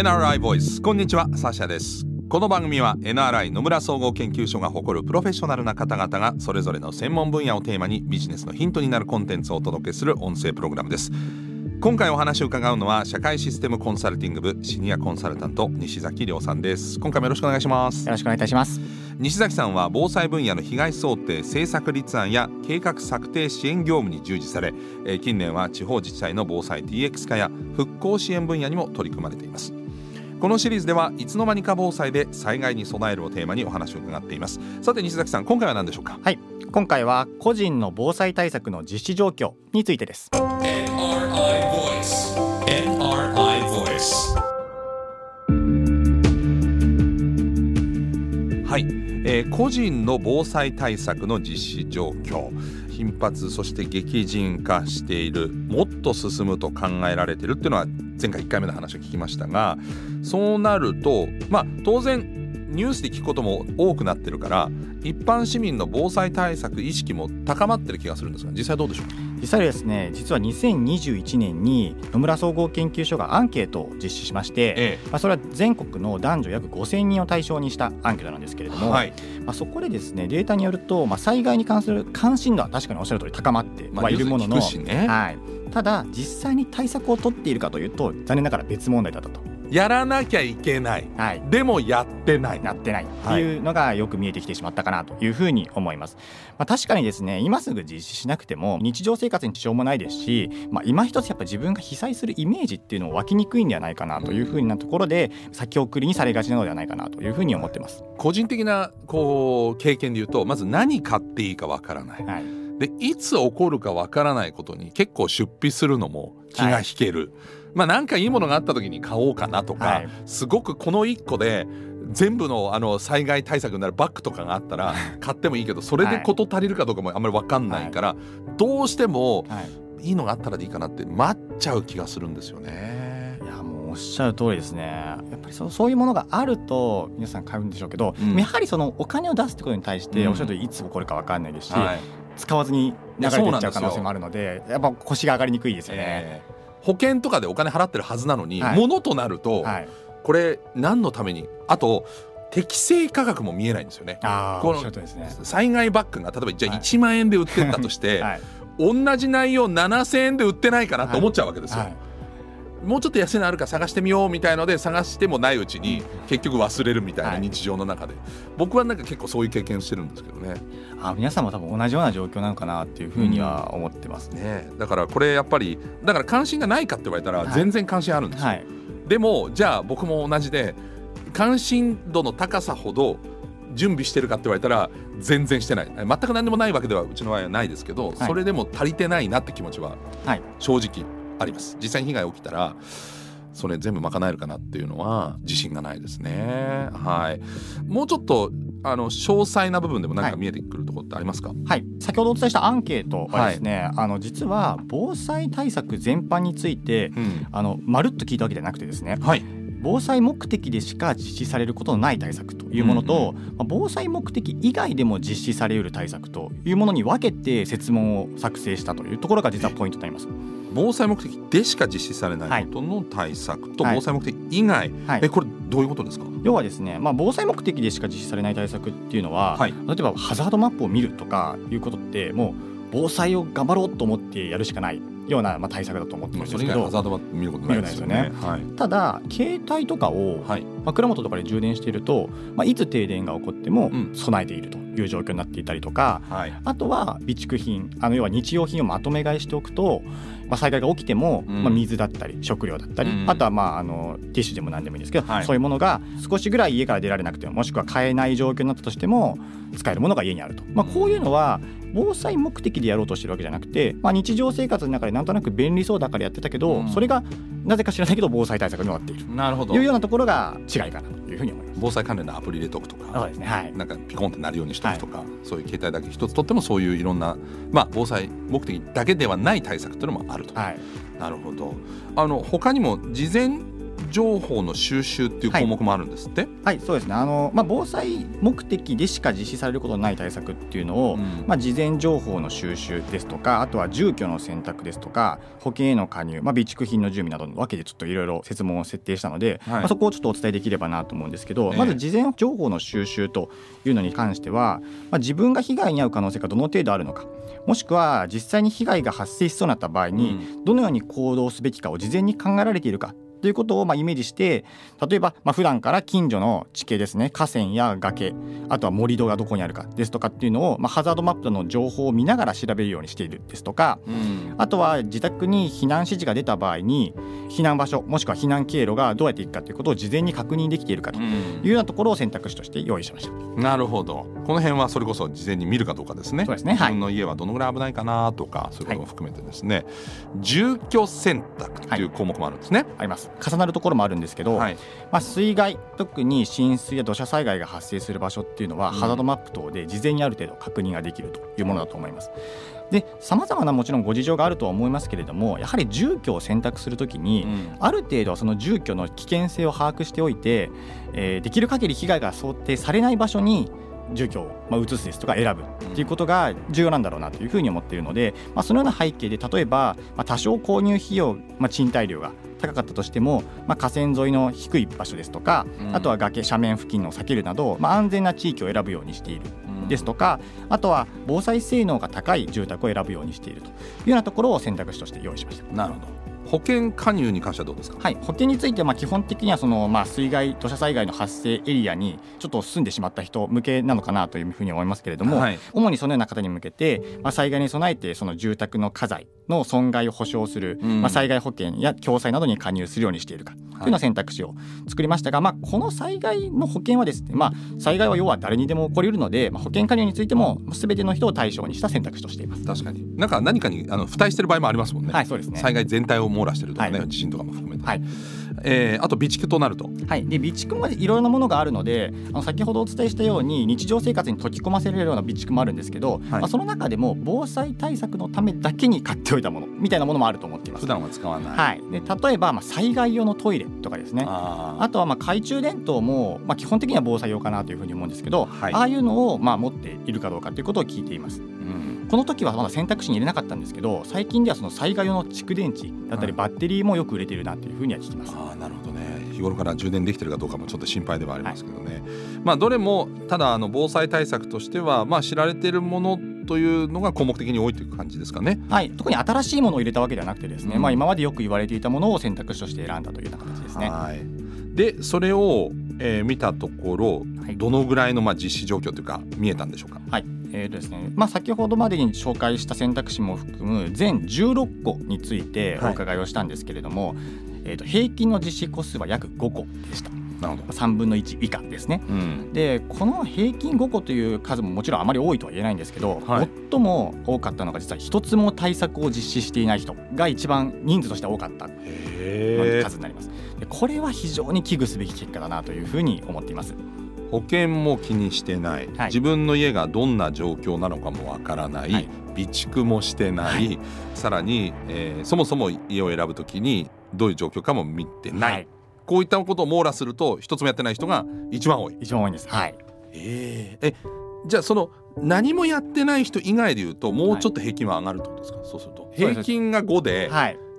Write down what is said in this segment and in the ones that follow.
NRI ボイス。こんにちはサーシャです。この番組は NRI 野村総合研究所が誇るプロフェッショナルな方々がそれぞれの専門分野をテーマにビジネスのヒントになるコンテンツをお届けする音声プログラムです。今回お話を伺うのは社会システムコンサルティング部シニアコンサルタント西崎亮さんです。今回もよろしくお願いします。よろしくお願いいたします。西崎さんは防災分野の被害想定政策立案や計画策定支援業務に従事され近年は地方自治体の防災 DX 化や復興支援分野にも取り組まれていますこのシリーズではいつの間にか防災で災害に備えるをテーマにお話を伺っています。さて西崎さん今回は何でしょうか？はい。今回は個人の防災対策の実施状況についてです。NRI えー、個人の防災対策の実施状況。頻発そして激甚化しているもっと進むと考えられてるっていうのは前回1回目の話を聞きましたがそうなるとまあ当然ニュースで聞くことも多くなってるから一般市民の防災対策意識も高まってる気がするんですが実際どうでしょうか実際ですね実は2021年に野村総合研究所がアンケートを実施しまして、ええ、まあ、それは全国の男女約5000人を対象にしたアンケートなんですけれども、はい、まあ、そこでですねデータによると、まあ、災害に関する関心度は確かにおっしゃる通り高まってはいるものの、ね、はい、ただ実際に対策を取っているかというと残念ながら別問題だったと。やらなきゃいけない、はい、でもやってない。やってない。っていうのがよく見えてきてしまったかなというふうに思います、まあ、確かにですね今すぐ実施しなくても日常生活に支障もないですし、まあ、今一つやっぱ自分が被災するイメージっていうのを湧きにくいんではないかなというふうなところで先送りにされがちなのではないかなというふうに思ってます。個人的なこう経験で言うとまず何買っていいかわからない、はいでいつ起こるかわからないことに結構出費するのも気が引ける、はいまあなんかいいものがあった時に買おうかなとか、はい、すごくこの1個で全部のあの災害対策になるバッグとかがあったら買ってもいいけどそれで事足りるかどうかもあんまり分かんないから、どうしてもい。いのがあったらでいいかなって待っちゃう気がするんですよね。いやもうおっしゃる通りですね。やっぱりそそういうものがあると皆さん買うんでしょうけど、うん、やはりそのお金を出すってことに対しておっしゃる通りいつ起こるか分かんないですし、はい、使わずに流れていっちゃう可能性もあるのでやっぱ腰が上がりにくいですよね。えー保険とかでお金払ってるはずなのに、はい、物となると、はい、これ何のためにあと適正価格も見えないんですよね。この、災害バッグが例えばじゃあ1万円で売ってたとして、はい、同じ内容7,000円で売ってないかなと思っちゃうわけですよ。もうちょっと安いのあるか探してみようみたいので探してもないうちに結局忘れるみたいな日常の中で、僕はなんか結構そういう経験してるんですけどね。あ皆さんも多分同じような状況なのかなっていうふうには思ってますね。ね、だからこれやっぱりだから関心がないかって言われたら全然関心あるんですよ、はい。はい、でもじゃあ僕も同じで関心度の高さほど準備してるかって言われたら全然してない。全く何でもないわけではうちの場合はないですけど、はい、それでも足りてないなって気持ちは正直あります。実際に被害起きたらそれ全部賄えるかなっていうのは自信がないですね。はい。もうちょっとあの詳細な部分でも何か見えてくるところってありますか、はい、はい、先ほどお伝えしたアンケートはですね、はい、あの実は防災対策全般について、うん、あのまるっと聞いたわけじゃなくてですね、はい、防災目的でしか実施されることのない対策というものと、うんうん、まあ、防災目的以外でも実施されうる対策というものに分けて設問を作成したというところが実はポイントになります。防災目的でしか実施されないことの対策と防災目的以外、はい、えこれどういうことですか？要はですね、まあ、防災目的でしか実施されない対策っていうのは、はい、例えばハザードマップを見るとかいうことってもう防災を頑張ろうと思ってやるしかないようなまあ対策だと思ってますけど、ハザードマップ見ることないですよね。はい、ただ携帯とかを、はい、枕元とかで充電していると、まあ、いつ停電が起こっても備えているという状況になっていたりとか、はい、あとは備蓄品あの要は日用品をまとめ買いしておくと、まあ、災害が起きても、まあ、水だったり食料だったり、あとはまああのティッシュでも何でもいいんですけど、はい、そういうものが少しぐらい家から出られなくてももしくは買えない状況になったとしても使えるものが家にあると、まあ、こういうのは防災目的でやろうとしてるわけじゃなくて、まあ、日常生活の中でなんとなく便利そうだからやってたけど、うん、それがなぜか知らないけど防災対策になっている。なるほど。いうようなところが違いかなというふうに思います。防災関連のアプリ入れとくとかそうですね、はい、なんかピコンってなるようにしとくとか、はい、そういう携帯だけ一つとってもそういういろんな、まあ、防災目的だけではない対策というのもあると、はい、なるほど。あの他にも事前情報の収集っていう項目もあるんですって、はい、はい、そうですね。あの、まあ、防災目的でしか実施されることのない対策っていうのを、うん、まあ、事前情報の収集ですとかあとは住居の選択ですとか保険への加入、まあ、備蓄品の準備などのわけでちょっといろいろ説問を設定したので、はい、まあ、そこをちょっとお伝えできればなと思うんですけど、まず事前情報の収集というのに関しては、まあ、自分が被害に遭う可能性がどの程度あるのかもしくは実際に被害が発生しそうになった場合にどのように行動すべきかを事前に考えられているかということをまあイメージして例えばまあ普段から近所の地形ですね河川や崖あとは盛り土がどこにあるかですとかっていうのをまあハザードマップの情報を見ながら調べるようにしているですとか、あとは自宅に避難指示が出た場合に避難場所もしくは避難経路がどうやっていくかということを事前に確認できているかというようなところを選択肢として用意しました。うん、なるほど。この辺はそれこそ事前に見るかどうかですね。そうですね、自分の家はどのぐらい危ないかなとかそういうことも含めてですね、はい、住居選択という項目もあるんですね。はい、あります。重なるところもあるんですけど、はい、まあ、水害特に浸水や土砂災害が発生する場所っていうのは、うん、ハザードマップ等で事前にある程度確認ができるというものだと思います。で様々なもちろんご事情があるとは思いますけれどもやはり住居を選択するときに、うん、ある程度その住居の危険性を把握しておいて、えー、できる限り被害が想定されない場所に住居を、まあ、移すですとか選ぶっていうことが重要なんだろうなというふうに思っているので、まあ、そのような背景で例えば、まあ、多少購入費用、まあ、賃貸料が高かったとしても、まあ、河川沿いの低い場所ですとか、うん、あとは崖斜面付近を避けるなど、まあ、安全な地域を選ぶようにしているですとか、あとは防災性能が高い住宅を選ぶようにしているというようなところを選択肢として用意しました。なるほど。保険加入に関してはどうですか、はい、保険についてはまあ基本的にはそのまあ水害土砂災害の発生エリアにちょっと住んでしまった人向けなのかなというふうに思いますけれども、はい、主にそのような方に向けて、まあ、災害に備えてその住宅の家財の損害を保証する、うん、まあ、災害保険や共済などに加入するようにしているか。というような選択肢を作りましたが、まあ、この災害の保険はですね、まあ、災害は要は誰にでも起こりうるので、まあ、保険加入についても全ての人を対象にした選択肢としています。確かに。なんか何かにあの付帯してる場合もありますもんね,、はい、そうですね。災害全体を網羅してるとかね、はい、地震とかも含めて、はいえー、あと備蓄となると、はい、で備蓄もいろいろなものがあるのであの先ほどお伝えしたように日常生活に溶き込ませられるような備蓄もあるんですけど、はい、まあ、その中でも防災対策のためだけに買っておいたものみたいなものもあると思っています。普段は使わない、はい、で例えば、まあ、災害用のトイレとかですね。あとはまあ懐中電灯も、まあ、基本的には防災用かなというふうに思うんですけど、はい、ああいうのをまあ持っているかどうかということを聞いています。うんこの時はまだ選択肢に入れなかったんですけど最近ではその災害用の蓄電池だったりバッテリーもよく売れているなというふうには聞きます。あなるほどね日頃から充電できてるかどうかもちょっと心配ではありますけどね、はい、まあどれもただあの防災対策としてはまあ知られているものというのが項目的に多いという感じですかね。はい、特に新しいものを入れたわけではなくてですね、うん、まあ今までよく言われていたものを選択肢として選んだというような形ですね。はい、でそれを、えー、見たところ、はい、どのぐらいのまあ実施状況というか見えたんでしょうか？はい。えーとですねまあ、先ほどまでに紹介した選択肢も含む全16個についてお伺いをしたんですけれども、はい、えー、と平均の実施個数は約5個でした。なるほど。3分の1以下ですね、うん、でこの平均5個という数ももちろんあまり多いとは言えないんですけど、はい、最も多かったのが実は一つも対策を実施していない人が一番人数として多かった。数になります。でこれは非常に危惧すべき結果だなというふうに思っています保険も気にしてない、はい、自分の家がどんな状況なのかもわからない、はい、備蓄もしてない、はい、さらに、えー、そもそも家を選ぶときにどういう状況かも見てない、こういったことを網羅すると一つもやってない人が一番多い。一番多いんです。はい。えー、えじゃあその何もやってない人以外でいうともうちょっと平均は上がるってことですか、そうすると。平均が5で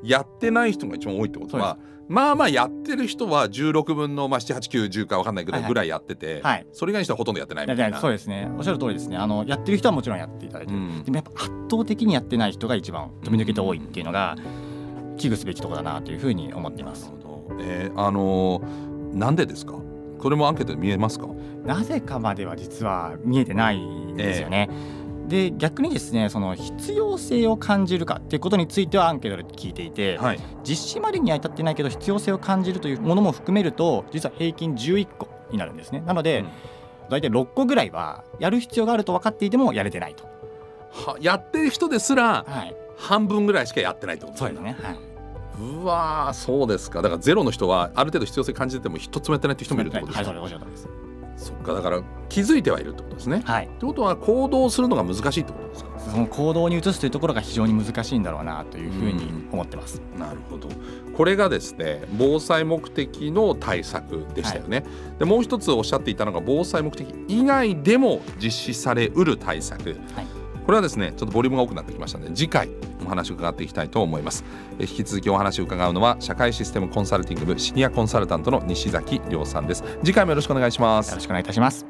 やってない人が一番多いってことは、まあまあやってる人は16分の、まあ、78910か分かんないけどぐらいやってて、はい、それ以外の人はほとんどやってないみたいな。そうですね。おっしゃる通りですね。あのやってる人はもちろんやっていただいて、うん、でもやっぱ圧倒的にやってない人が一番飛び抜けて多いっていうのが危惧すべきところだなというふうに思っています。えー、あのー、なんでですか？これもアンケートで見えますか？なぜかまでは実は見えてないんですよね。えーで逆にですねその必要性を感じるかっていうことについてはアンケートで聞いていて、はい、実施までには至ってないけど必要性を感じるというものも含めると実は平均11個になるんですね。なので、うん、大体6個ぐらいはやる必要があると分かっていてもやれてないと。はやってる人ですら、はい、半分ぐらいしかやってないってことそうですね、はい、うわそうですか。だからゼロの人はある程度必要性感じてても一つもやってないって人もいるってことですか、はい、はい、そっかだから気づいてはいるってことですね。はい、ってことは行動するのが難しいってことですか？その行動に移すというところが非常に難しいんだろうなというふうに思ってます。なるほど。これがですね防災目的の対策でしたよね、はい、でもう一つおっしゃっていたのが防災目的以外でも実施されうる対策、はい、これはですねちょっとボリュームが多くなってきましたので次回お話を伺っていきたいと思います。引き続きお話を伺うのは社会システムコンサルティング部シニアコンサルタントの西崎亮さんです。次回もよろしくお願いします。よろしくお願いいたします。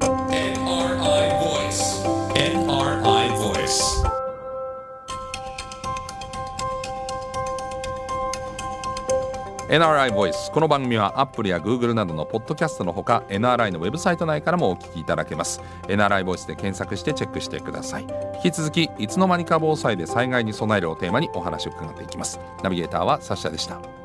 NRI ボイスこの番組はアップルや Google などのポッドキャストのほか NRI のウェブサイト内からもお聞きいただけます。NRI ボイスで検索してチェックしてください。引き続きいつの間にか防災で災害に備えるをテーマにお話を伺っていきます。ナビゲーターはサッシャでした。